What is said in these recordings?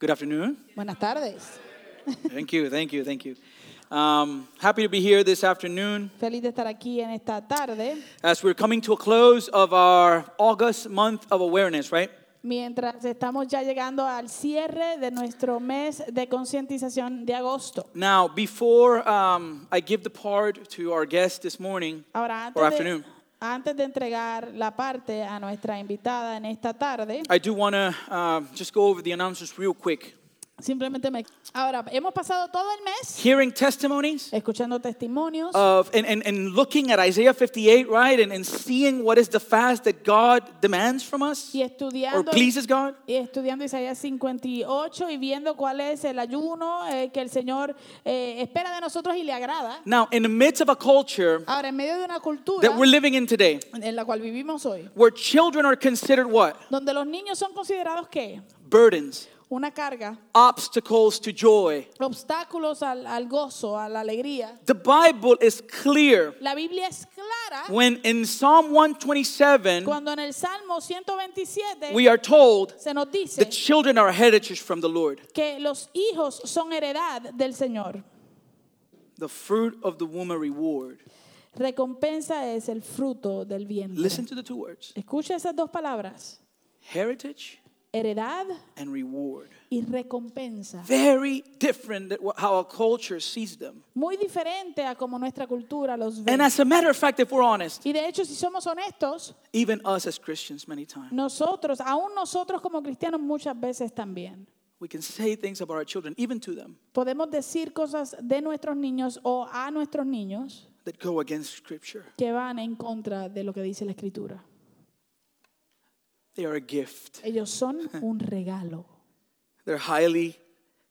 Good afternoon. Buenas tardes. Thank you, thank you, thank you. Um, happy to be here this afternoon Feliz de estar aquí en esta tarde. as we're coming to a close of our August month of awareness, right? Mientras estamos ya llegando al cierre de nuestro mes de concientización de agosto. Now, before um, I give the part to our guest this morning Ahora, or antes de, afternoon, antes de entregar la parte a nuestra invitada en esta tarde, I do want to uh, just go over the announcements real quick. Simplemente me... Ahora, hemos pasado todo el mes Hearing testimonies escuchando testimonios of and, and, and looking at Isaiah 58, right? And, and seeing what is the fast that God demands from us y or estudiando... pleases God. y estudiando Isaías 58 y viendo cuál es el ayuno eh, que el Señor eh, espera de nosotros y le agrada. Now, in the midst of a culture Ahora, en medio de una cultura that we're living in today, en la cual vivimos hoy, where children are considered what? donde los niños son considerados qué? Burdens, Una carga, obstacles to joy. obstáculos al, al gozo, a la alegría. The Bible is clear La Biblia es clara when in Psalm 127 cuando en el Salmo 127 we are told se nos the dice children are heritage from the Lord. que los hijos son heredad del Señor. The fruit of the womb a reward. Recompensa es el fruto del vientre. Listen to the two words Escucha esas dos palabras. heritage Heredad and reward. y recompensa. Very different than how our culture sees them. Muy diferente a como nuestra cultura los ve. And as a matter of fact, if we're honest, Y de hecho, si somos honestos, even us as Christians, many times, nosotros, aún nosotros como cristianos muchas veces también, we can say things about our children, even to them, podemos decir cosas de nuestros niños o a nuestros niños that go against Scripture. que van en contra de lo que dice la escritura. They are a gift. Ellos son un regalo. They're highly,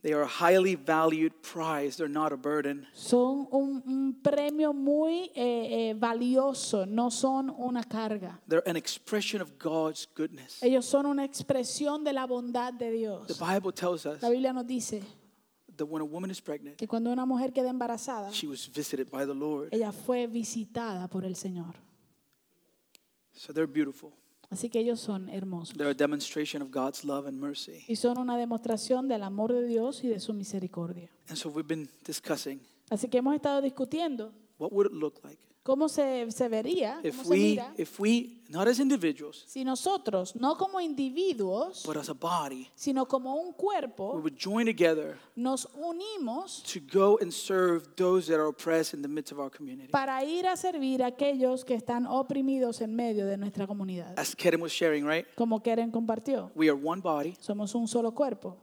they are a highly valued prize. They're not a burden. Son un, un premio muy eh, eh, valioso, no son una carga. They're an expression of God's goodness. Ellos son una expresión de la bondad de The Bible tells us La Biblia nos dice that when a woman is pregnant, que cuando una mujer queda embarazada, she was visited by the Lord. ella fue visitada por el Señor. So they're beautiful. Así que ellos son hermosos. They're a demonstration of God's love and mercy. Y son una demostración del amor de Dios y de su misericordia. And so we've been discussing Así que hemos estado discutiendo what would it look like cómo se, se vería, cómo if se we, mira, if we, not as individuals, si nosotros, no como individuos, but as a body, sino como un we cuerpo, would join together nos unimos to go and serve those that are oppressed in the midst of our community. para ir a servir a aquellos que están oprimidos en medio de nuestra comunidad. As was sharing, right? Como Keren compartió, We are one body somos un solo cuerpo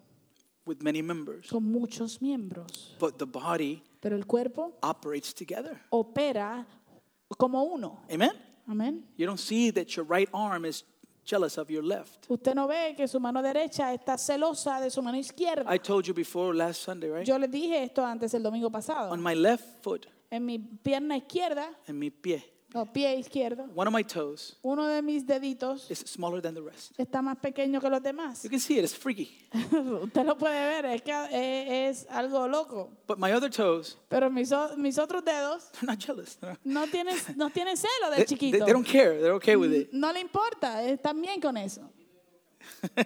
with many members, con muchos miembros, but the body pero el cuerpo operates together. opera como uno. Amen? Amén. You don't see that your right arm is jealous of your left. Usted no ve que su mano derecha está celosa de su mano izquierda. I told you before last Sunday, right? Yo les dije esto antes el domingo pasado. On my left foot En mi pierna izquierda, and mi pie, o pie izquierdo, one of my toes uno de mis deditos is smaller than the rest. está más pequeño que los demás. You can see it, it's freaky. Usted lo puede ver, es que eh, es algo loco. But my other toes, Pero mis, o- mis otros dedos they're not jealous. They're- no tienen, no tienen celo They, del they- chiquito. they don't care. They're okay with it. No le importa, están bien con eso.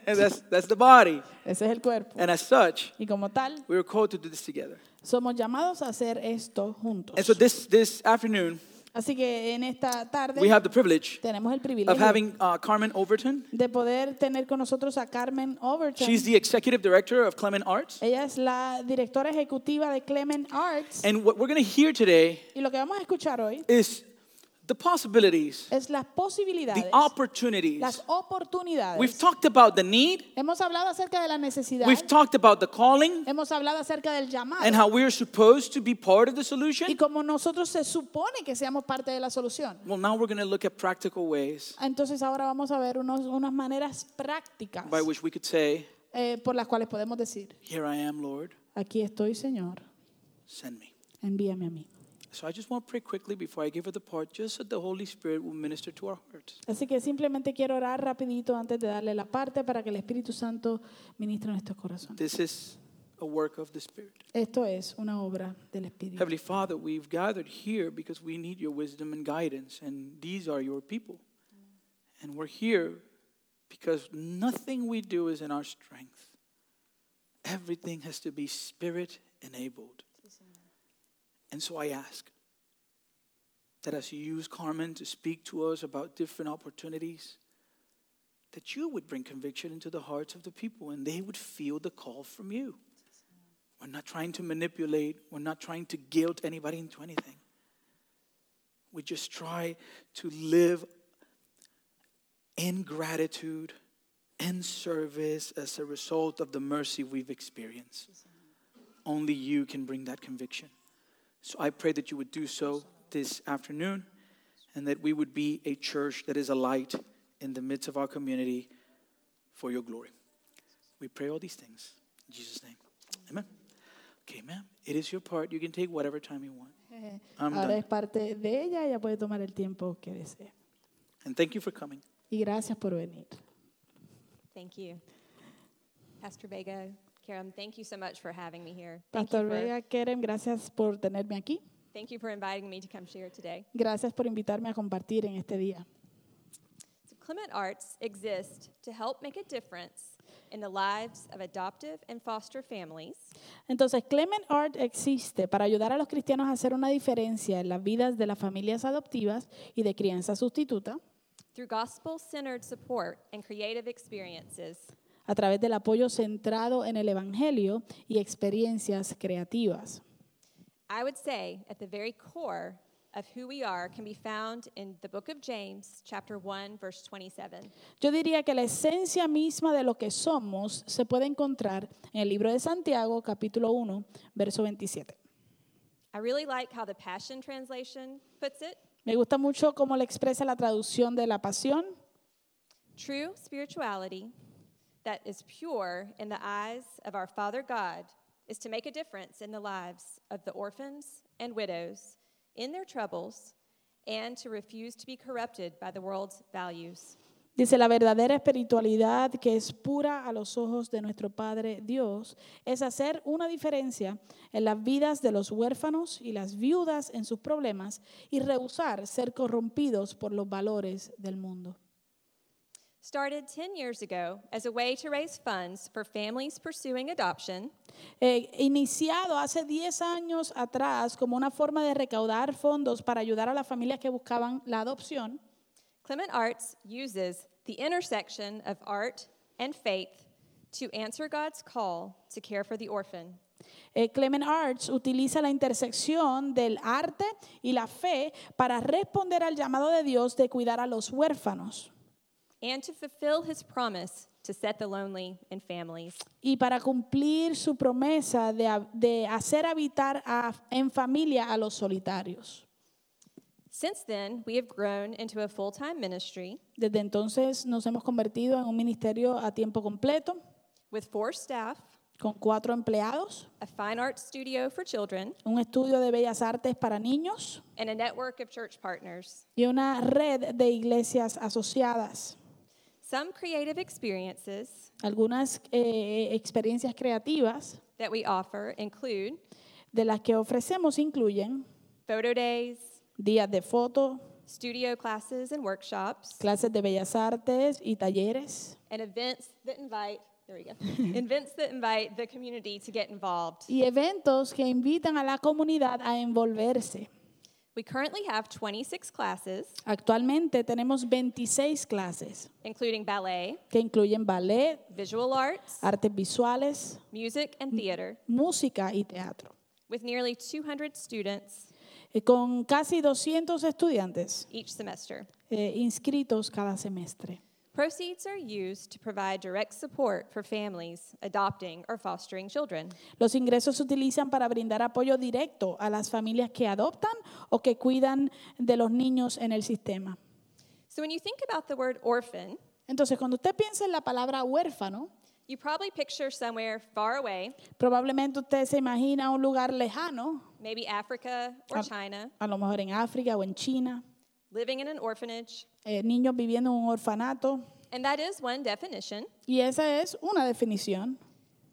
that's, that's the body. Ese es el cuerpo. And as such, Y como tal, we were called to do this together. somos llamados a hacer esto juntos. And so this, this afternoon, Así que en esta tarde we have the privilege tenemos el of privilegio having uh, Carmen Overton. de poder tener con nosotros a Carmen Overton. She's the executive director of Clement Arts. Ella es la directora ejecutiva de Clement Arts. And what we're going to hear today Y lo que vamos a escuchar hoy is the possibilities, es las posibilidades, the opportunities. las oportunidades. We've talked about the need, Hemos hablado acerca de la necesidad. we've talked about the calling, Hemos hablado acerca del llamado. and how we're supposed to be part of the y solution. como nosotros se supone que seamos parte de la solución. Well, now we're going to look at practical ways Entonces ahora vamos a ver unos- unas maneras prácticas by which we could say, eh, por las cuales podemos decir, Here I am, Lord, aquí estoy Señor, send me. envíame a mí. So I just want to pray quickly before I give her the part, just so the Holy Spirit will minister to our hearts. Así que simplemente quiero orar rapidito antes de darle la parte para que el Espíritu Santo ministre nuestros corazones. This is a work of the Spirit. Esto es una obra del Espíritu. Heavenly Father, we've gathered here because we need your wisdom and guidance, and these are your people. And we're here because nothing we do is in our strength. Everything has to be spirit enabled. And so I ask that as you use Carmen to speak to us about different opportunities, that you would bring conviction into the hearts of the people and they would feel the call from you. We're not trying to manipulate, we're not trying to guilt anybody into anything. We just try to live in gratitude, and service as a result of the mercy we've experienced. Only you can bring that conviction. So I pray that you would do so this afternoon and that we would be a church that is a light in the midst of our community for your glory. We pray all these things in Jesus' name. Amen. Okay, ma'am, it is your part. You can take whatever time you want. I'm Ahora done. es parte de ella, ella puede tomar el tiempo que desee. And thank you for coming. Y gracias por venir. Thank you. Pastor Vega, Karam, thank you so much for having me here. Thank you, Pastor for, Vega, Keren, gracias por tenerme aquí. thank you for inviting me to come share today. Gracias por invitarme a compartir en este día. So Clement Arts exist to help make a difference in the lives of adoptive and foster families Entonces, Clement Art existe para ayudar a los cristianos a hacer una diferencia en las vidas de las familias adoptivas y de crianza sustituta through gospel-centered support and creative experiences a través del apoyo centrado en el Evangelio y experiencias creativas. I would say at the very core of who we are can be found in the book of James, chapter 1, verse 27. Yo diría que la esencia misma de lo que somos se puede encontrar en el libro de Santiago, capítulo 1, verso 27. I really like how the Passion Translation puts it. Me gusta mucho cómo le expresa la traducción de la pasión. True spirituality that is pure in the eyes of our Father God is to make a difference in the lives of the orphans and widows in their troubles and to refuse to be corrupted by the world's values. Dice, la verdadera espiritualidad que es pura a los ojos de nuestro Padre Dios es hacer una diferencia en las vidas de los huérfanos y las viudas en sus problemas y rehusar ser corrompidos por los valores del mundo. Started 10 years ago as a way to raise funds for families pursuing adoption, Eh, iniciado hace 10 años atrás como una forma de recaudar fondos para ayudar a las familias que buscaban la adopción, Clement Arts uses the intersection of art and faith to answer God's call to care for the orphan. eh, Clement Arts utiliza la intersección del arte y la fe para responder al llamado de Dios de cuidar a los huérfanos and to fulfill his promise to set the lonely in families. y para cumplir su promesa de, de hacer habitar a- en familia a los solitarios. Since then, we have grown into a full time ministry Desde entonces nos hemos convertido en un ministerio a tiempo completo with four staff, con cuatro empleados, a fine art studio for children, un estudio de bellas artes para niños and a network of church partners. y una red de iglesias asociadas. Some creative experiences Algunas eh, experiencias creativas that we offer include de las que ofrecemos incluyen photo days, días de foto, studio classes and workshops, clases de bellas artes y talleres and events that invite there we go. events that invite the community to get involved. y eventos que invitan a la comunidad a envolverse. We currently have 26 classes, Actualmente tenemos 26 clases including ballet, que incluyen ballet, visual arts, artes visuales, music, and theater, música y teatro, with nearly 200 students eh, con casi 200 estudiantes each semester. eh, inscritos cada semestre. Proceeds are used to provide direct support for families adopting or fostering children. Los ingresos se utilizan para brindar apoyo directo a las familias que adoptan o que cuidan de los niños en el sistema. So when you think about the word orphan, Entonces, cuando usted piensa en la palabra huérfano, you probably picture somewhere far away, probablemente usted se imagina un lugar lejano, maybe Africa or Ah. China, a lo mejor en África o en China, living in an orphanage. eh, niños viviendo en un orfanato. And that is one definition. Y esa es una definición.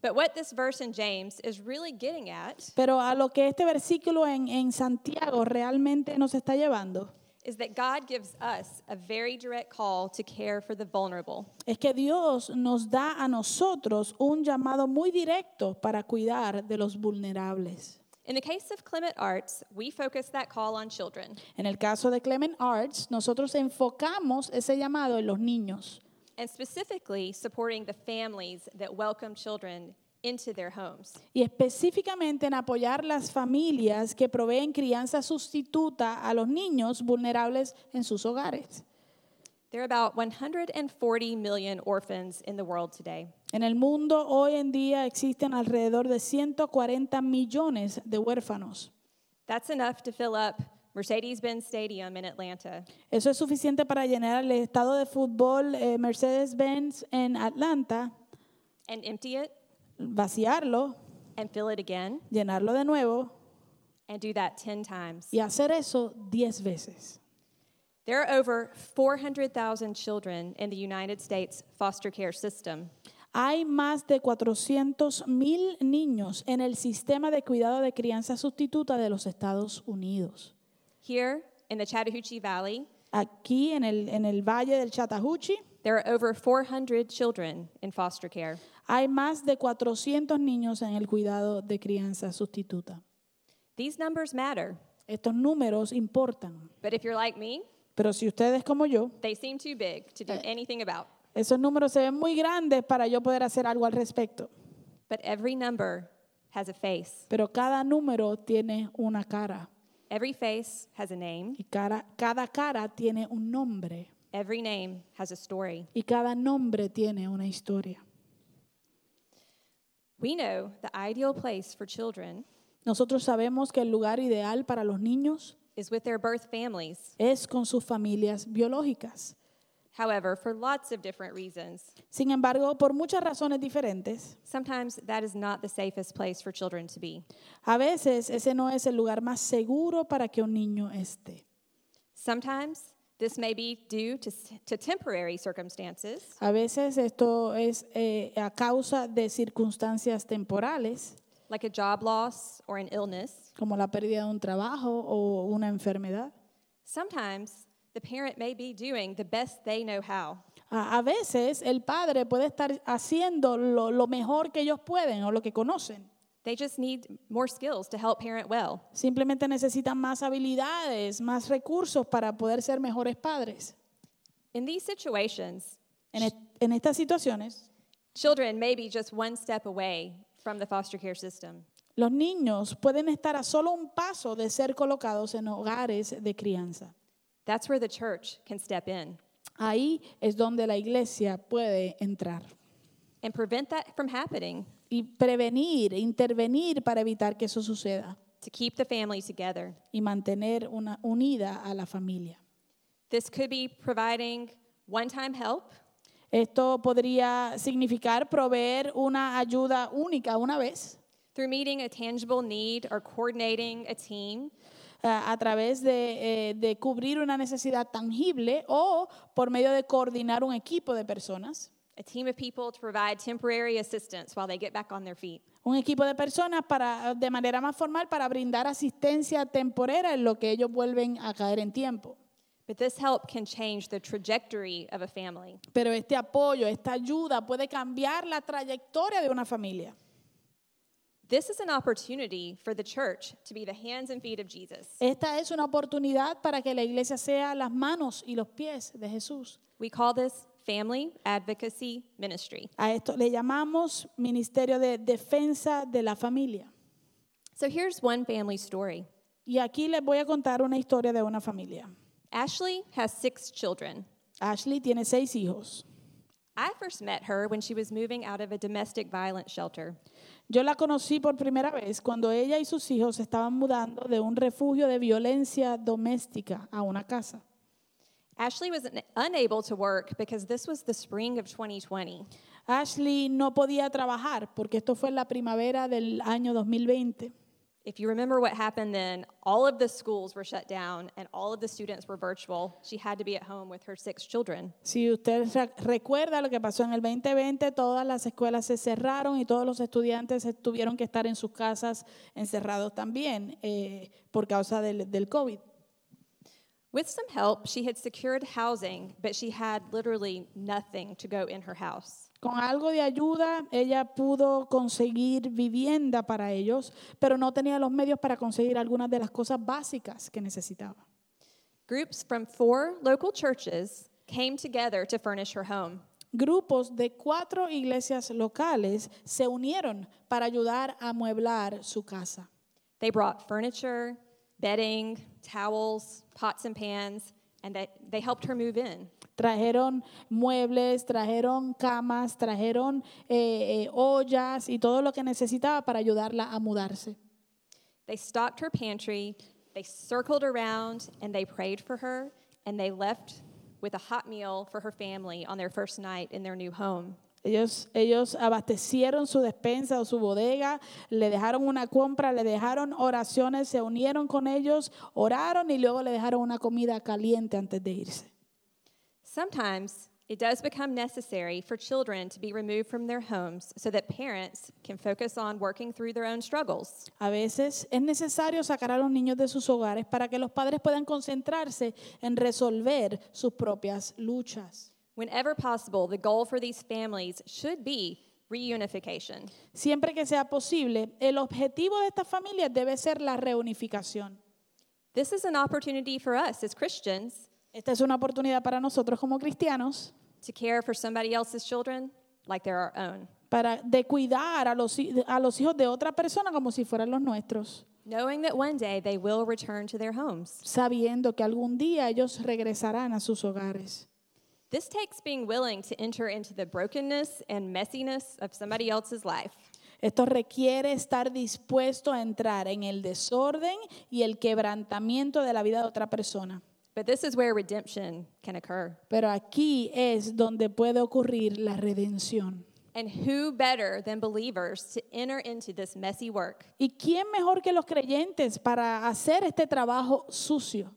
But what this verse in James is really getting at Pero a lo que este versículo en, en Santiago realmente nos está llevando is that God gives us a very direct call to care for the vulnerable. es que Dios nos da a nosotros un llamado muy directo para cuidar de los vulnerables. In the case of Clement Arts, we focus that call on children En el caso de Clement Arts, nosotros enfocamos ese llamado en los niños and specifically supporting the families that welcome children into their homes. y específicamente en apoyar las familias que proveen crianza sustituta a los niños vulnerables en sus hogares. There are about 140 million orphans in the world today. En el mundo hoy en día existen alrededor de 140 millones de huérfanos. That's enough to fill up Mercedes-Benz Stadium in Atlanta, Eso es suficiente para llenar el estado de fútbol eh, Mercedes-Benz en Atlanta, and empty it vaciarlo, and fill it again llenarlo de nuevo and do that 10 times. y hacer eso 10 veces. There are over 400,000 children in the United States foster care system. Hay más de 400 mil niños en el sistema de cuidado de crianza sustituta de los Estados Unidos. Here in the Chattahoochee Valley, Aquí en el, en el valle del Chattahoochee there are over 400 children in foster care. hay más de 400 niños en el cuidado de crianza sustituta. These numbers matter, Estos números importan, but if you're like me, pero si ustedes como yo, they seem too big to do anything about. esos números se ven muy grandes para yo poder hacer algo al respecto. But every number has a face. Pero cada número tiene una cara Every face has a name. y cara- cada cara tiene un nombre Every name has a story. y cada nombre tiene una historia. We know the ideal place for children Nosotros sabemos que el lugar ideal para los niños is with their birth families. es con sus familias biológicas. However, for lots of different reasons, Sin embargo, por muchas razones diferentes, sometimes that is not the safest place for children to be. a veces ese no es el lugar más seguro para que un niño esté. Sometimes this may be due to, to temporary circumstances, A veces esto es eh, a causa de circunstancias temporales, like a job loss or an illness. como la pérdida de un trabajo o una enfermedad. Sometimes the parent may be doing the best they know how. A, a veces el padre puede estar haciendo lo, lo mejor que ellos pueden o lo que conocen. They just need more skills to help parent well. Simplemente necesitan más habilidades, más recursos para poder ser mejores padres. In these situations, En, est- en estas situaciones, children may be just one step away from the foster care system. los niños pueden estar a solo un paso de ser colocados en hogares de crianza. That's where the church can step in Ahí es donde la iglesia puede entrar and prevent that from happening y prevenir, intervenir para evitar que eso suceda to keep the family together. y mantener una unida a la familia. This could be providing one time help, Esto podría significar proveer una ayuda única una vez through meeting a tangible need or coordinating a team, a, a través de, eh, de cubrir una necesidad tangible o por medio de coordinar un equipo de personas. a team of people to provide temporary assistance while they get back on their feet. Un equipo de personas para, de manera más formal para brindar asistencia temporera en lo que ellos vuelven a caer en tiempo. But this help can change the trajectory of a family. Pero este apoyo, esta ayuda puede cambiar la trayectoria de una familia. This is an opportunity for the church to be the hands and feet of Jesus. Esta es una oportunidad para que la iglesia sea las manos y los pies de Jesús. We call this Family Advocacy Ministry. A esto le llamamos Ministerio de Defensa de la Familia. So here's one family story. Y aquí les voy a contar una historia de una familia. Ashley has six children. Ashley tiene seis hijos. I first met her when she was moving out of a domestic violence shelter. Yo la conocí por primera vez cuando ella y sus hijos estaban mudando de un refugio de violencia doméstica a una casa. Ashley was un- unable to work because this was the spring of 2020. Ashley no podía trabajar porque esto fue la primavera del año 2020. If you remember what happened then, all of the schools were shut down and all of the students were virtual. She had to be at home with her six children. Si usted re- recuerda lo que pasó en el 2020, todas las escuelas se cerraron y todos los estudiantes tuvieron que estar en sus casas encerrados también eh, por causa del, del COVID. With some help, she had secured housing, but she had literally nothing to go in her house. Con algo de ayuda, ella pudo conseguir vivienda para ellos, pero no tenía los medios para conseguir algunas de las cosas básicas que necesitaba. Groups from four local churches came together to furnish her home. Grupos de cuatro iglesias locales se unieron para ayudar a amueblar su casa. They brought furniture, bedding, towels, pots and pans, and they, they helped her move in. Trajeron muebles, trajeron camas, trajeron eh, eh, ollas y todo lo que necesitaba para ayudarla a mudarse. They stocked her pantry, they circled around, and they prayed for her, and they left with a hot meal for her family on their first night in their new home. Ellos, ellos abastecieron su despensa o su bodega, le dejaron una compra, le dejaron oraciones, se unieron con ellos, oraron y luego le dejaron una comida caliente antes de irse. Sometimes it does become necessary for children to be removed from their homes so that parents can focus on working through their own struggles. A veces es necesario sacar a los niños de sus hogares para que los padres puedan concentrarse en resolver sus propias luchas. Whenever possible, the goal for these families should be reunification. Siempre que sea posible, el objetivo de estas familias debe ser la reunificación. This is an opportunity for us as Christians Esta es una oportunidad para nosotros como cristianos to care for somebody else's children like they're our own, para de cuidar a los, hi- a los hijos de otra persona como si fueran los nuestros, knowing that one day they will return to their homes. sabiendo que algún día ellos regresarán a sus hogares. This takes being willing to enter into the brokenness and messiness of somebody else's life. Esto requiere estar dispuesto a entrar en el desorden y el quebrantamiento de la vida de otra persona. But this is where redemption can occur. Pero aquí es donde puede ocurrir la redención. And who better than believers to enter into this messy work? ¿Y quién mejor que los creyentes para hacer este trabajo sucio?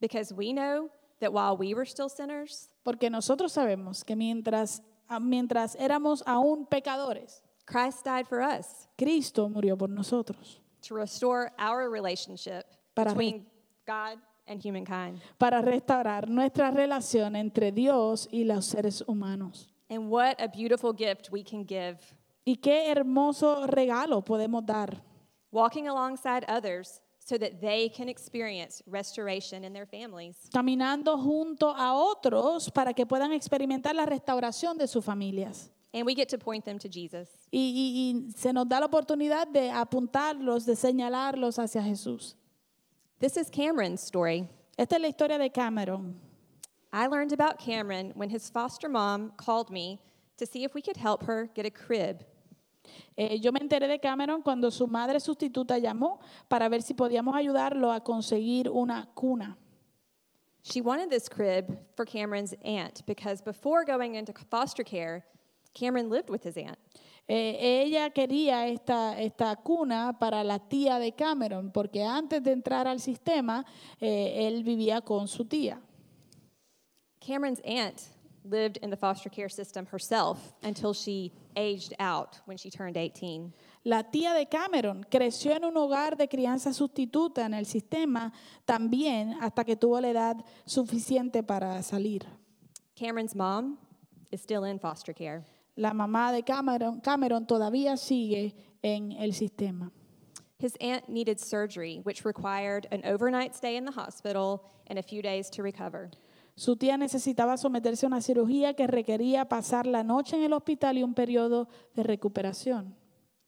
Because we know that while we were still sinners, Porque nosotros sabemos que mientras, ah, mientras éramos aún pecadores, Christ died for us Cristo murió por nosotros to restore our relationship Para between God and humankind. para restaurar nuestra relación entre Dios y los seres humanos. And what a beautiful gift we can give. Y qué hermoso regalo podemos dar, Walking alongside others so that they can experience restoration in their families. caminando junto a otros para que puedan experimentar la restauración de sus familias. And we get to point them to Jesus. Y, y- y se nos da la oportunidad de apuntarlos, de señalarlos hacia Jesús. This is Cameron's story. Esta es la historia de Cameron. I learned about Cameron when his foster mom called me to see if we could help her get a crib. Eh, yo me enteré de Cameron cuando su madre sustituta llamó para ver si podíamos ayudarlo a conseguir una cuna. She wanted this crib for Cameron's aunt because before going into foster care, Cameron lived with his aunt. Eh, ella quería esta, esta cuna para la tía de Cameron, porque antes de entrar al sistema, eh, él vivía con su tía. Cameron's aunt lived in the foster care system herself until she aged out when she turned 18. La tía de Cameron creció en un hogar de crianza sustituta en el sistema también hasta que tuvo la edad suficiente para salir. Cameron's mom is still in foster care. La mamá de Cameron, Cameron todavía sigue en el sistema. His aunt needed surgery, which required an overnight stay in the hospital and a few days to recover. Su tía necesitaba someterse a una cirugía que requería pasar la noche en el hospital y un periodo de recuperación.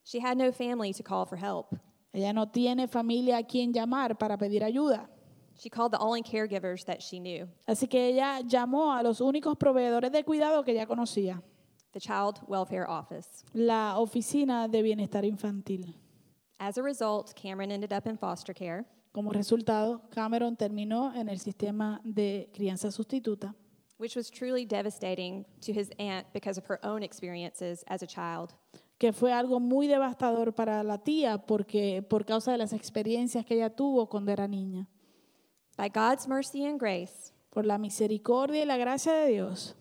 She had no family to call for help. Ella no tiene familia a quien llamar para pedir ayuda. She called the only caregivers that she knew Así que ella llamó a los únicos proveedores de cuidado que ella conocía, the Child Welfare Office. la Oficina de Bienestar Infantil. As a result, Cameron ended up in foster care. Como resultado, Cameron terminó en el sistema de crianza sustituta, which was truly devastating to his aunt because of her own experiences as a child. que fue algo muy devastador para la tía porque por causa de las experiencias que ella tuvo cuando era niña. By God's mercy and grace, Por la misericordia y la gracia de Dios,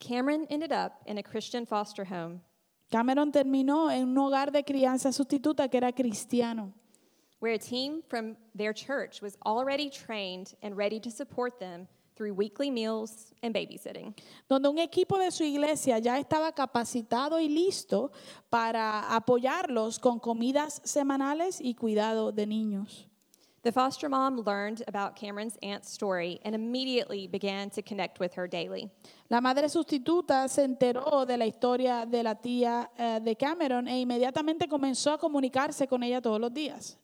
Cameron ended up in a Christian foster home Cameron terminó en un hogar de crianza sustituta que era cristiano, where a team from their church was already trained and ready to support them through weekly meals and babysitting. donde un equipo de su iglesia ya estaba capacitado y listo para apoyarlos con comidas semanales y cuidado de niños. The foster mom learned about Cameron's aunt's story and immediately began to connect with her daily. La madre sustituta se enteró de la historia de la tía eh, de Cameron e inmediatamente comenzó a comunicarse con ella todos los días.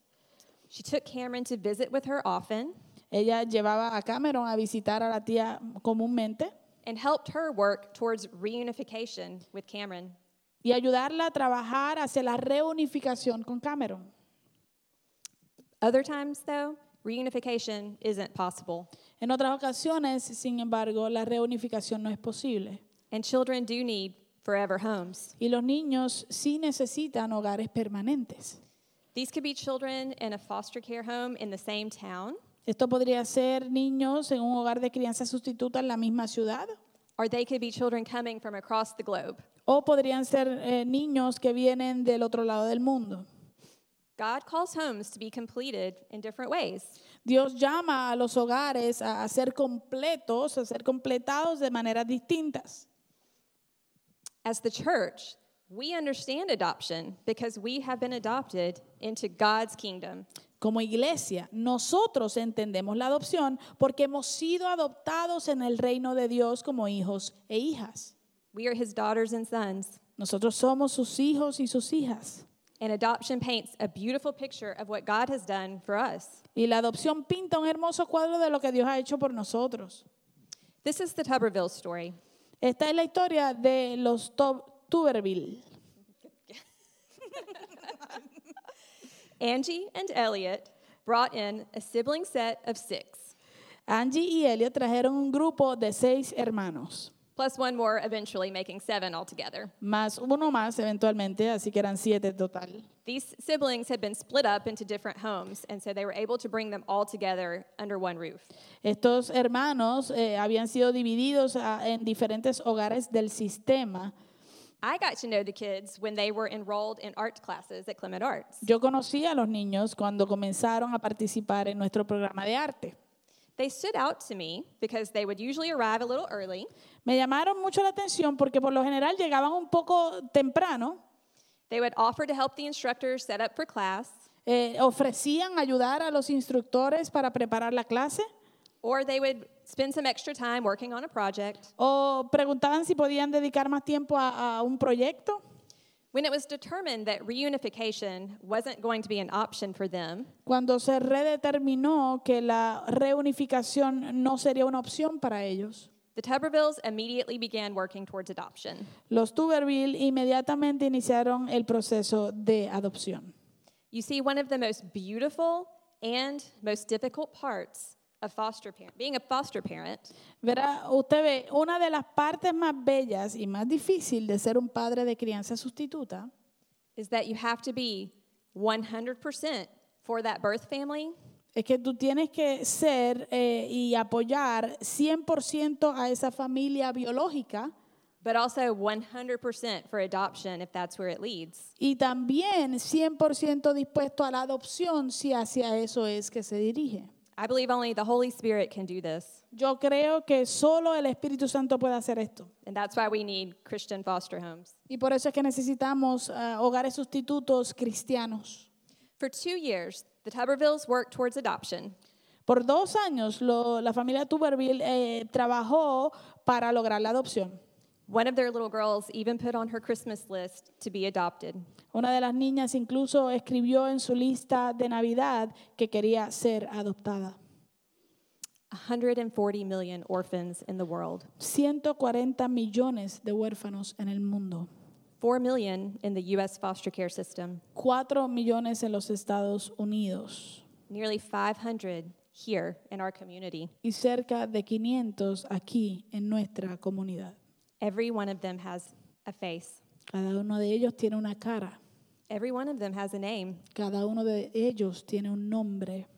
She took Cameron to visit with her often Ella llevaba a Cameron a visitar a la tía comúnmente and helped her work towards reunification with Cameron. y ayudarla a trabajar hacia la reunificación con Cameron. Other times, though, reunification isn't possible, En otras ocasiones, sin embargo, la reunificación no es posible. and children do need forever homes. Y los niños sí necesitan hogares permanentes. These could be children in a foster care home in the same town, Esto podría ser niños en un hogar de crianza sustituta en la misma ciudad or they could be children coming from across the globe. o podrían ser eh, niños que vienen del otro lado del mundo. God calls homes to be completed in different ways. Dios llama a los hogares a, a ser completos, a ser completados de maneras distintas. As the church, we understand adoption because we have been adopted into God's kingdom. Como iglesia, nosotros entendemos la adopción porque hemos sido adoptados en el reino de Dios como hijos e hijas. We are his daughters and sons. Nosotros somos sus hijos y sus hijas. And adoption paints a beautiful picture of what God has done for us. Y la adopción pinta un hermoso cuadro de lo que Dios ha hecho por nosotros. This is the Tuberville story. Esta es la historia de los Tu- Tuberville. Angie and Elliot brought in a sibling set of six, Angie y Elliot trajeron un grupo de seis hermanos, plus one more, eventually making seven altogether. más uno más eventualmente, así que eran siete total. These siblings had been split up into different homes, and so they were able to bring them all together under one roof. Estos hermanos eh, habían sido divididos ah, en diferentes hogares del sistema. I got to know the kids when they were enrolled in art classes at Clement Arts. Yo conocí a los niños cuando comenzaron a participar en nuestro programa de arte. They stood out to me because they would usually arrive a little early. Me llamaron mucho la atención porque por lo general llegaban un poco temprano, They would offer to help the instructors set up for class, eh, ofrecían ayudar a los instructores para preparar la clase or they would spend some extra time working on a project. o preguntaban si podían dedicar más tiempo a, a un proyecto. When it was determined that reunification wasn't going to be an option for them, Cuando se redeterminó que la reunificación no sería una opción para ellos, the Tubervilles immediately began working towards adoption. los Tuberville inmediatamente iniciaron el proceso de adopción. You see, one of the most beautiful and most difficult parts of foster parent, being a foster parent, Verá, usted ve, una de las partes más bellas y más difícil de ser un padre de crianza sustituta is that you have to be 100% for that birth family es que tú tienes que ser eh, y apoyar 100% a esa familia biológica but also 100% for adoption if that's where it leads. y también 100% dispuesto a la adopción si hacia eso es que se dirige. I believe only the Holy Spirit can do this, Yo creo que solo el Espíritu Santo puede hacer esto. and that's why we need Christian foster homes. Y por eso es que necesitamos ah, hogares sustitutos cristianos. For two years, the Tubervilles worked towards adoption, Por dos años lo- la familia Tuberville eh, trabajó para lograr la adopción. One of their little girls even put on her Christmas list to be adopted. Una de las niñas incluso escribió en su lista de Navidad que quería ser adoptada. 140 million orphans in the world, 140 millones de huérfanos en el mundo, 4 million in the U.S. foster care system, 4 millones en los Estados Unidos nearly 500 here in our community. y cerca de 500 aquí en nuestra comunidad. Every one of them has a face, Cada uno de ellos tiene una cara, every one of them has a name, cada uno de ellos tiene un nombre,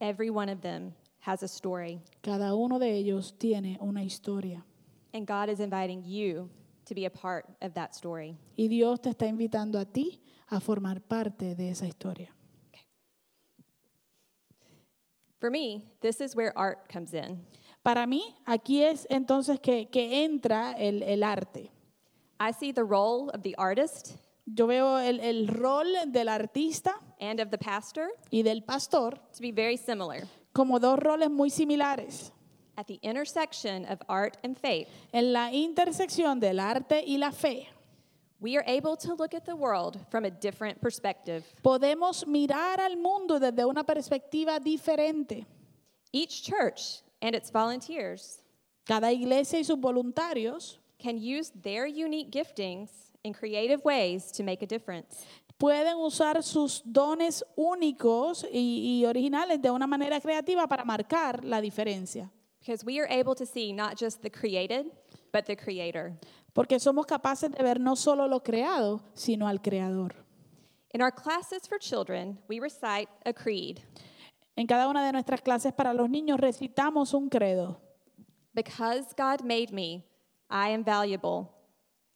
every one of them has a story. cada uno de ellos tiene una historia. And God is inviting you to be a part of that story. Y Dios te está invitando a ti a formar parte de esa historia. For me, this is where art comes in. Para mí, aquí es entonces que, que entra el, el arte. I see the role of the artist Yo veo el, el rol del artista and of the pastor y del pastor to be very similar. como dos roles muy similares. At the intersection of art and faith, En la intersección del arte y la fe, we are able to look at the world from a different perspective. podemos mirar al mundo desde una perspectiva diferente. Each church and its volunteers Cada iglesia y sus voluntarios can use their unique giftings in creative ways to make a difference. pueden usar sus dones únicos y, y originales de una manera creativa para marcar la diferencia. Because we are able to see not just the created, but the creator. Porque somos capaces de ver no solo lo creado, sino al creador. In our classes for children, we recite a creed En cada una de nuestras clases para los niños recitamos un credo. Because God made me, I am valuable,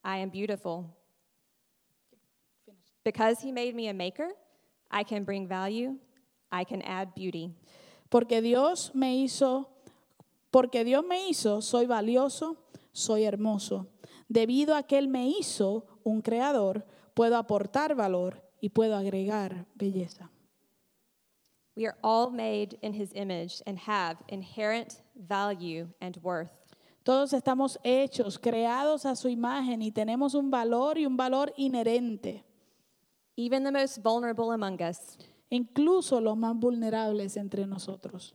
I am beautiful. Because He made me a maker, I can bring value, I can add beauty. Porque Dios me hizo, porque Dios me hizo, soy valioso, soy hermoso. Debido a que Él me hizo un creador, puedo aportar valor y puedo agregar belleza. We are all made in His image and have inherent value and worth. Todos estamos hechos, creados a su imagen y tenemos un valor y un valor inherente. Even the most vulnerable among us, Incluso los más vulnerables entre nosotros.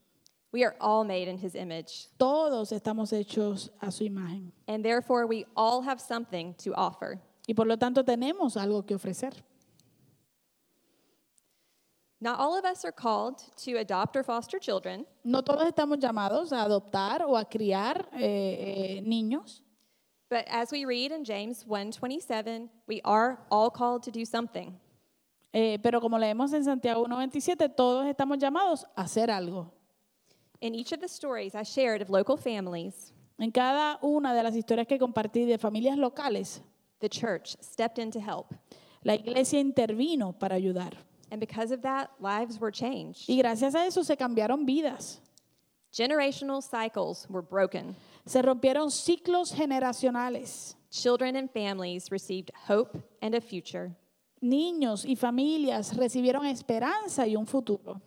we are all made in His image. Todos estamos hechos a su imagen. And therefore, we all have something to offer. Y por lo tanto tenemos algo que ofrecer. Not all of us are called to adopt or foster children, No todos estamos llamados a adoptar o a criar eh, eh, niños, but as we read in James 1:27, we are all called to do something. eh, pero como leemos en Santiago 1.27, todos estamos llamados a hacer algo. In each of the stories I shared of local families, En cada una de las historias que compartí de familias locales, the church stepped in to help. la iglesia intervino para ayudar. And because of that, lives were changed. Y gracias a eso se cambiaron vidas. Generational cycles were broken. Se rompieron ciclos generacionales. Children and families received hope and a future. Niños y familias recibieron esperanza y un futuro.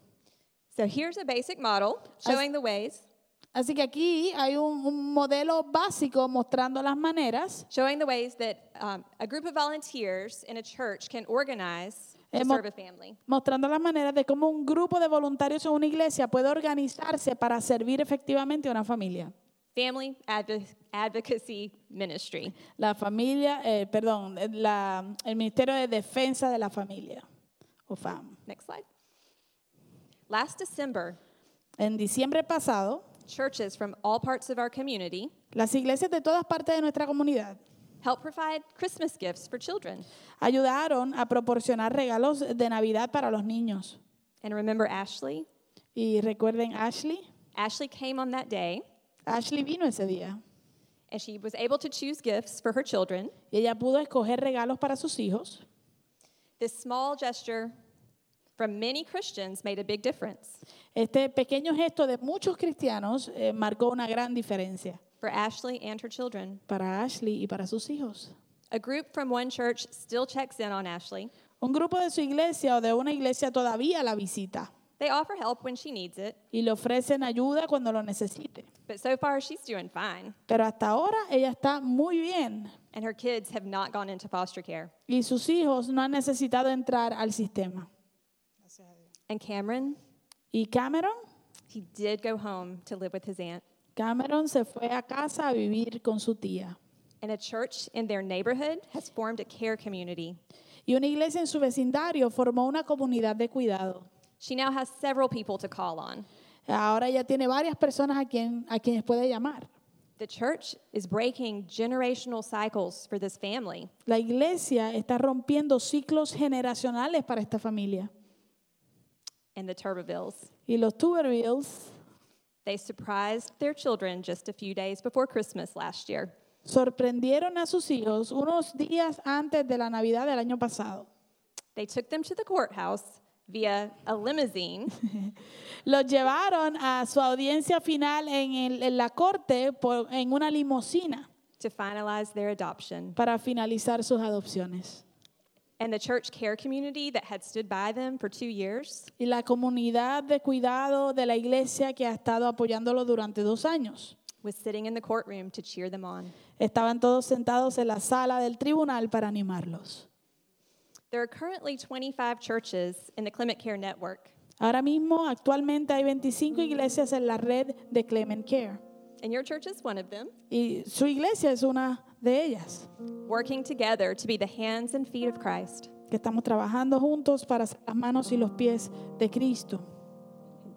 So here's a basic model showing the ways, Así que aquí hay un, un modelo básico mostrando las maneras showing the ways that um, a group of volunteers in a church can organize family. mostrando las maneras de cómo un grupo de voluntarios en una iglesia puede organizarse para servir efectivamente a una familia. Family Advo- Advocacy Ministry. La familia, eh, perdón, eh, la- el Ministerio de Defensa de la Familia, o FAM. Next slide. Last December, En diciembre pasado, churches from all parts of our community las iglesias de todas partes de nuestra comunidad helped provide Christmas gifts for children. ayudaron a proporcionar regalos de Navidad para los niños. And remember Ashley? Y recuerden Ashley, Ashley came on that day Ashley vino ese día and she was able to choose gifts for her children. y ella pudo escoger regalos para sus hijos. This small gesture from many Christians made a big difference. Este pequeño gesto de muchos cristianos eh, marcó una gran diferencia for Ashley and her children. para Ashley y para sus hijos. A group from one church still checks in on Ashley. Un grupo de su iglesia o de una iglesia todavía la visita They offer help when she needs it, y le ofrecen ayuda cuando lo necesite. but so far she's doing fine. Pero hasta ahora ella está muy bien And her kids have not gone into foster care. y sus hijos no han necesitado entrar al sistema. And Cameron, Y Cameron, he did go home to live with his aunt. Cameron se fue a casa a vivir con su tía. And a church in their neighborhood has formed a care community. Y una iglesia en su vecindario formó una comunidad de cuidado. She now has several people to call on. Ahora ya tiene varias personas a, quien, a quienes puede llamar. The church is breaking generational cycles for this family. La iglesia está rompiendo ciclos generacionales para esta familia. And the Turbovilles, Y los Tubervilles they surprised their children just a few days before Christmas last year. sorprendieron a sus hijos unos días antes de la Navidad del año pasado. They took them to the courthouse via a limousine Los llevaron a su audiencia final en, el- en la corte por- en una limusina to finalize their adoption. para finalizar sus adopciones. And the church care community that had stood by them for two years Y la comunidad de cuidado de la iglesia que ha estado apoyándolo durante dos años. was sitting in the courtroom to cheer them on. Estaban todos sentados en la sala del tribunal para animarlos. There are currently 25 churches in the Clement Care Network, Ahora mismo, actualmente hay 25 iglesias en la red de Clement Care. And your church is one of them, Y su iglesia es una de ellas, working together to be the hands and feet of Christ. que estamos trabajando juntos para ser las manos y los pies de Cristo.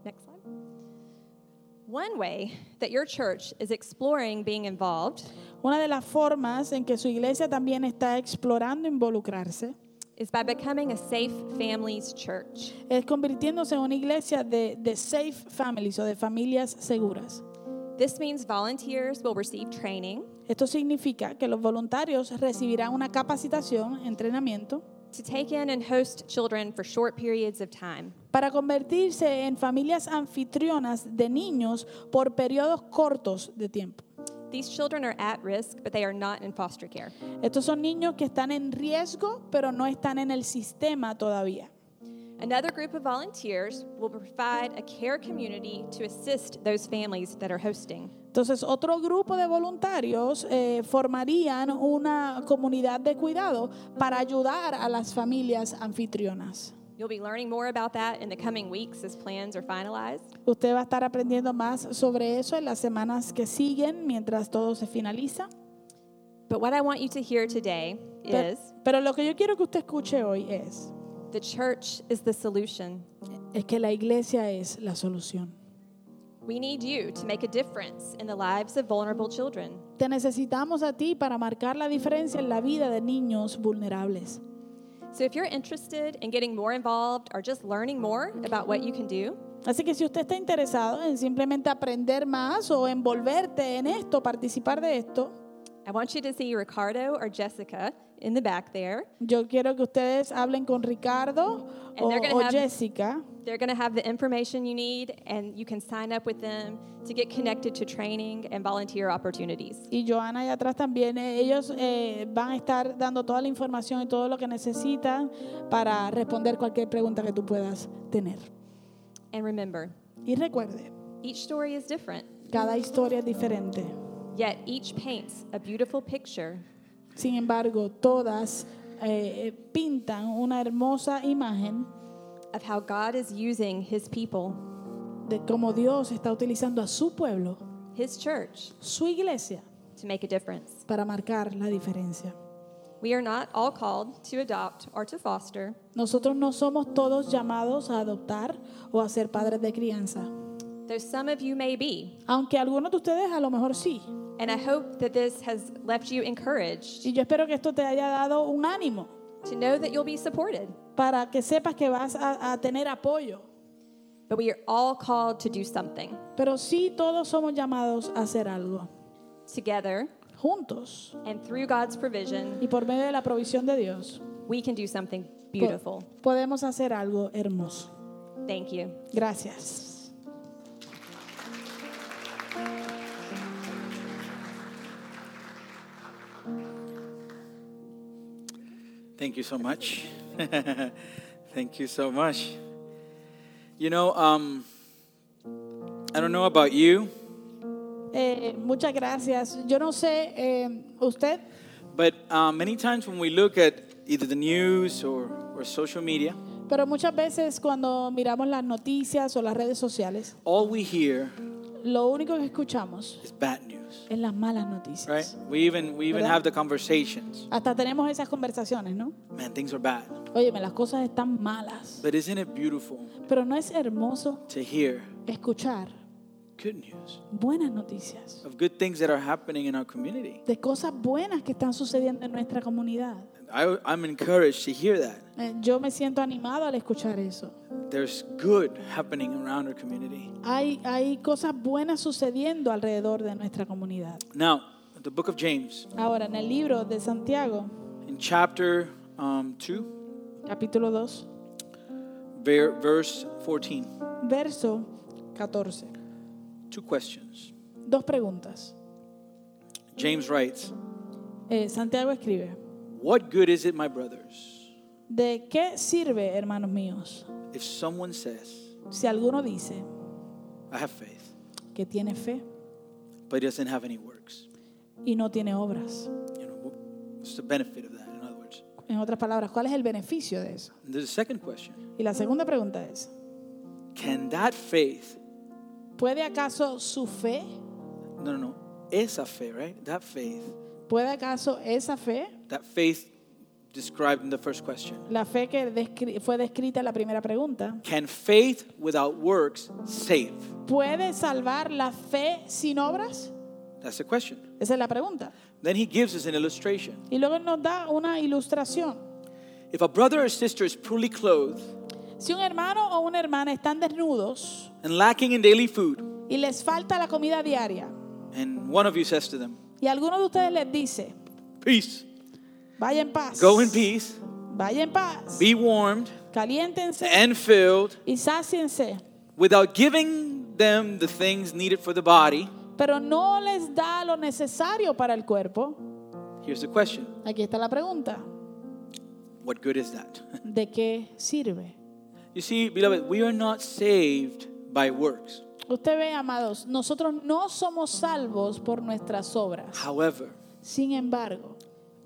Next slide. One way that your church is exploring being involved Una de las formas en que su iglesia también está explorando involucrarse is by becoming a safe families church. es convirtiéndose en una iglesia de, de safe families o de familias seguras. This means volunteers will receive training Esto significa que los voluntarios recibirán una capacitación, entrenamiento, to take in and host children for short periods of time. para convertirse en familias anfitrionas de niños por periodos cortos de tiempo. These children are at risk, but they are not in foster care. Estos son niños que están en riesgo, pero no están en el sistema todavía. Another group of volunteers will provide a care community to assist those families that are hosting. Entonces, otro grupo de voluntarios eh, formarían una comunidad de cuidado para ayudar a las familias anfitrionas. You'll be learning more about that in the coming weeks as plans are finalized. Usted va a estar aprendiendo más sobre eso en las semanas que siguen mientras todo se finaliza. But what I want you to hear today Pero, is pero lo que yo quiero que usted escuche hoy es, the church is the solution. es que la iglesia es la solución. We need you to make a difference in the lives of vulnerable children. Te necesitamos a ti para marcar la diferencia en la vida de niños vulnerables. So if you're interested in getting more involved or just learning more about what you can do, Así que si usted está interesado en simplemente aprender más o envolverte en esto, participar de esto, I want you to see Ricardo or Jessica in the back there. yo quiero que ustedes hablen con Ricardo And o, they're gonna o have- Jessica. They're going to have the information you need, and you can sign up with them to get connected to training and volunteer opportunities. Y Joana y atrás también, eh, ellos eh, van a estar dando toda la información y todo lo que necesitan para responder cualquier pregunta que tú puedas tener. And remember, Y recuerde, each story is different, cada historia es diferente. Yet each paints a beautiful picture Sin embargo, todas eh, pintan una hermosa imagen of how God is using His people, de cómo Dios está utilizando a su pueblo, His church, su iglesia, to make a difference. para marcar la diferencia. We are not all called to adopt or to foster, Nosotros no somos todos llamados a adoptar o a ser padres de crianza, though some of you may be. aunque algunos de ustedes a lo mejor sí. And I hope that this has left you encouraged Y yo espero que esto te haya dado un ánimo to know that you'll be supported. para que sepas que vas a, a tener apoyo. But we are all called to do something Pero sí todos somos llamados a hacer algo, together, juntos. and through God's provision, Y por medio de la provisión de Dios, we can do something po- beautiful. podemos hacer algo hermoso. Thank you. Gracias. Thank you so much. Thank you so much. You know, um, I don't know about you, Eh, muchas gracias. Yo no sé, eh, usted, but uh, many times when we look at either the news or, or social media, pero muchas veces cuando miramos las noticias o las redes sociales, all we hear lo único que escuchamos is bad news, es las malas right? noticias. We even we even ¿Verdad? have the conversations. Hasta tenemos esas conversaciones, ¿no? Man, things are bad. Óyeme, las cosas están malas. But isn't it beautiful Pero no es hermoso to hear escuchar good news buenas noticias, of good things that are happening in our community? de cosas buenas que están sucediendo en nuestra comunidad. I, I'm encouraged to hear that. Eh, Yo me siento animado al escuchar eso. There's good happening around our community. Hay, hay cosas buenas sucediendo alrededor de nuestra comunidad. Now, the book of James, Ahora, en el libro de Santiago, in chapter um, 2, capítulo 2, ver- verse 14. verso 14. Two questions. Dos preguntas. James writes, Eh, Santiago escribe, What good is it, my brothers, ¿de qué sirve, hermanos míos, if someone says, si alguno dice I have faith, que tiene fe but he doesn't have any works? y no tiene obras? You know, what's the benefit of that, in other words? En otras palabras, ¿cuál es el beneficio de eso? And there's a second question. Y la segunda pregunta es, Can that faith, ¿puede acaso su fe, no, no, no, esa fe, right? That faith, puede acaso esa fe, that faith described in the first question, la fe que descri- fue descrita en la primera pregunta, can faith without works save? ¿puede salvar la fe sin obras? That's the question. Esa es la pregunta. Then he gives us an illustration. Y luego nos da una ilustración. If a brother or sister is poorly clothed Si un hermano o una hermana están desnudos and lacking in daily food, y les falta la comida diaria, and one of you says to them, y alguno de ustedes les dice, Peace, vaya en paz, go in peace, vaya en paz, be warmed caliéntense and filled, y sáciense, without giving them the things needed for the body, pero no les da lo necesario para el cuerpo, here's the question aquí está la pregunta, What good is that? ¿de qué sirve? You see, beloved, we are not saved by works. Usted ve, amados, nosotros no somos salvos por nuestras obras. However, Sin embargo,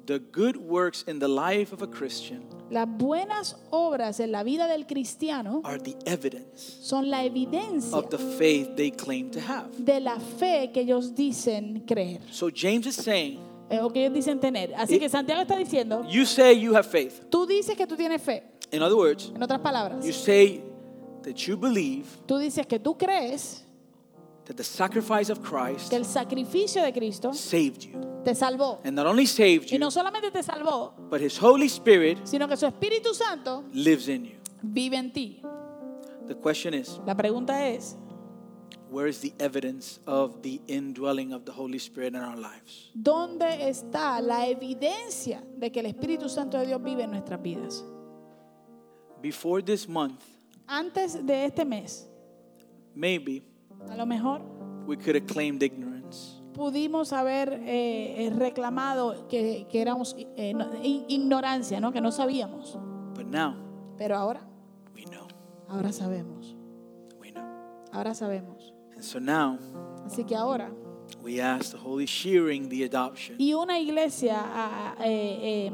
the good works in the life of a Christian las buenas obras en la vida del cristiano are the evidence son la evidencia of the faith they claim to have. de la fe que ellos dicen creer So James is saying, eh, o que ellos dicen tener. Así que Santiago está diciendo, you say you have faith. tú dices que tú tienes fe. In other words, En otras palabras, you say that you believe tú dices que tú crees that the sacrifice of Christ que el sacrificio de Cristo saved you. te salvó. And not only saved Y you, no solamente te salvó, but his Holy Spirit sino que su Espíritu Santo lives in you. vive en ti. The question is, La pregunta es, where is the evidence of the indwelling of the Holy Spirit in our lives? ¿dónde está la evidencia de que el Espíritu Santo de Dios vive en nuestras vidas? Before this month, Antes de este mes, maybe a lo mejor we could have claimed ignorance. pudimos haber eh, eh, reclamado que, que éramos eh, no- ignorancia, ¿no? que no sabíamos. But now Pero ahora, we know. ahora sabemos. We know. Ahora sabemos. And so now Así que ahora, we ask the Holy sharing the adoption, y una iglesia eh,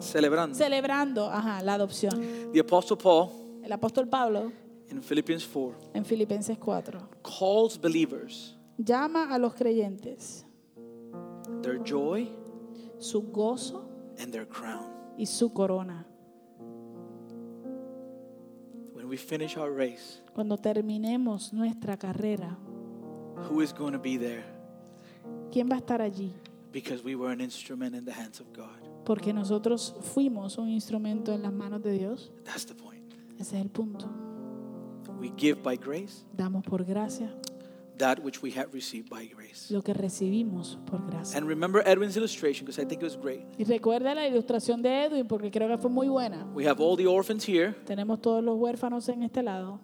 celebrando. celebrando ajá, la adopción. The Apostle Paul El apóstol Pablo, in Philippians 4 en Filipenses 4, calls believers llama a los creyentes their joy su gozo and their crown. y su corona. When we finish our race, Cuando terminemos nuestra carrera, who is going to be there? ¿quién va a estar allí? Because we were an instrument in the hands of God. Porque nosotros fuimos un instrumento en las manos de Dios. That's the point. Ese es el punto. We give by grace Damos por gracia that which we have received by grace. lo que recibimos por gracia. And remember Edwin's illustration because I think it was great. Y recuerda la ilustración de Edwin porque creo que fue muy buena. We have all the orphans here, Tenemos todos los huérfanos en este lado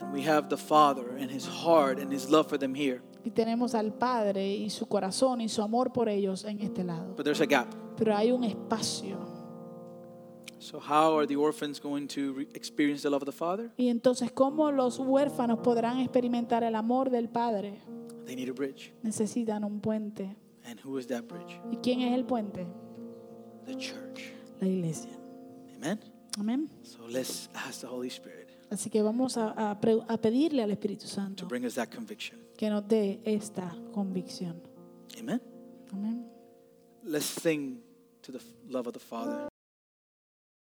and we have the Father and His heart and His love for them here. y tenemos al Padre y su corazón y su amor por ellos en este lado. But there's a gap. Pero hay un espacio. So, how are the orphans going to experience the love of the Father? Y entonces, ¿cómo los huérfanos podrán experimentar el amor del Padre? They need a bridge. Necesitan un puente. And who is that bridge? ¿Y quién es el puente? The church. La iglesia. Amen? Amén. So, let's ask the Holy Spirit Así que vamos a, a pre- a pedirle al Espíritu to Santo bring us that conviction. que nos dé esta convicción. Amen? Amén. Let's sing to the love of the Father.